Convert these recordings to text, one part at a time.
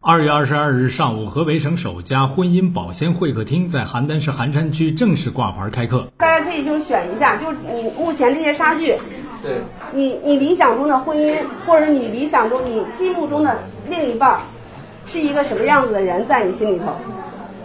二月二十二日上午，河北省首家婚姻保鲜会客厅在邯郸市邯山区正式挂牌开课。大家可以就选一下，就你目前这些差距，对，你你理想中的婚姻，或者你理想中你心目中的另一半儿，是一个什么样子的人，在你心里头，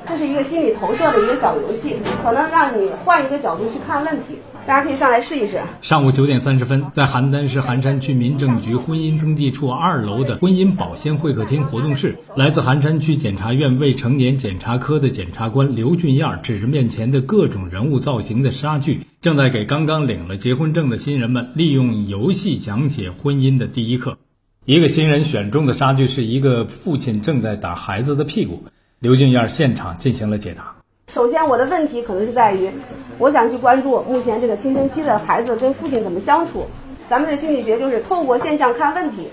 这是一个心理投射的一个小游戏，可能让你换一个角度去看问题。大家可以上来试一试。上午九点三十分，在邯郸市邯山区民政局婚姻登记处二楼的婚姻保鲜会客厅活动室，来自邯山区检察院未成年检察科的检察官刘俊燕指着面前的各种人物造型的纱具，正在给刚刚领了结婚证的新人们利用游戏讲解婚姻的第一课。一个新人选中的纱具是一个父亲正在打孩子的屁股，刘俊燕现场进行了解答。首先，我的问题可能是在于，我想去关注目前这个青春期的孩子跟父亲怎么相处。咱们这心理学就是透过现象看问题，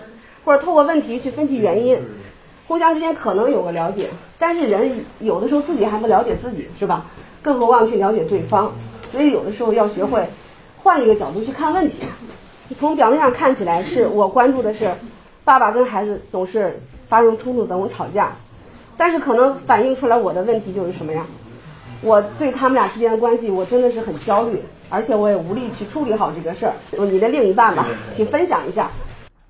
或者透过问题去分析原因，互相之间可能有个了解。但是人有的时候自己还不了解自己，是吧？更何况去了解对方。所以有的时候要学会换一个角度去看问题。从表面上看起来，是我关注的是爸爸跟孩子总是发生冲突，总吵架，但是可能反映出来我的问题就是什么呀？我对他们俩之间的关系，我真的是很焦虑，而且我也无力去处理好这个事儿。你的另一半吧，请分享一下。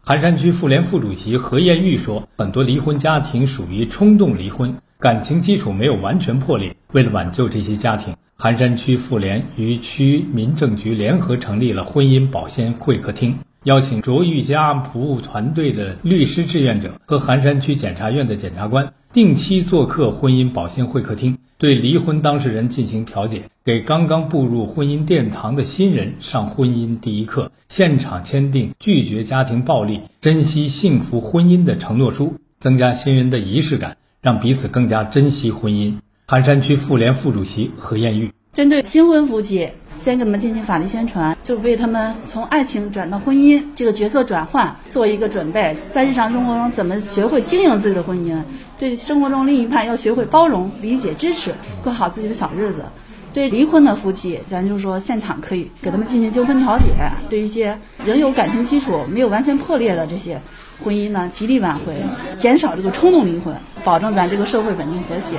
邯山区妇联副主席何艳玉说：“很多离婚家庭属于冲动离婚，感情基础没有完全破裂。为了挽救这些家庭，邯山区妇联与区民政局联合成立了婚姻保鲜会客厅，邀请卓玉家服务团队的律师志愿者和邯山区检察院的检察官定期做客婚姻保鲜会客厅。”对离婚当事人进行调解，给刚刚步入婚姻殿堂的新人上婚姻第一课，现场签订拒绝家庭暴力、珍惜幸福婚姻的承诺书，增加新人的仪式感，让彼此更加珍惜婚姻。邯山区妇联副主席何艳玉。针对新婚夫妻，先给他们进行法律宣传，就为他们从爱情转到婚姻这个角色转换做一个准备。在日常生活中，怎么学会经营自己的婚姻？对生活中另一半要学会包容、理解、支持，过好自己的小日子。对离婚的夫妻，咱就说现场可以给他们进行纠纷调解。对一些仍有感情基础没有完全破裂的这些婚姻呢，极力挽回，减少这个冲动离婚，保证咱这个社会稳定和谐。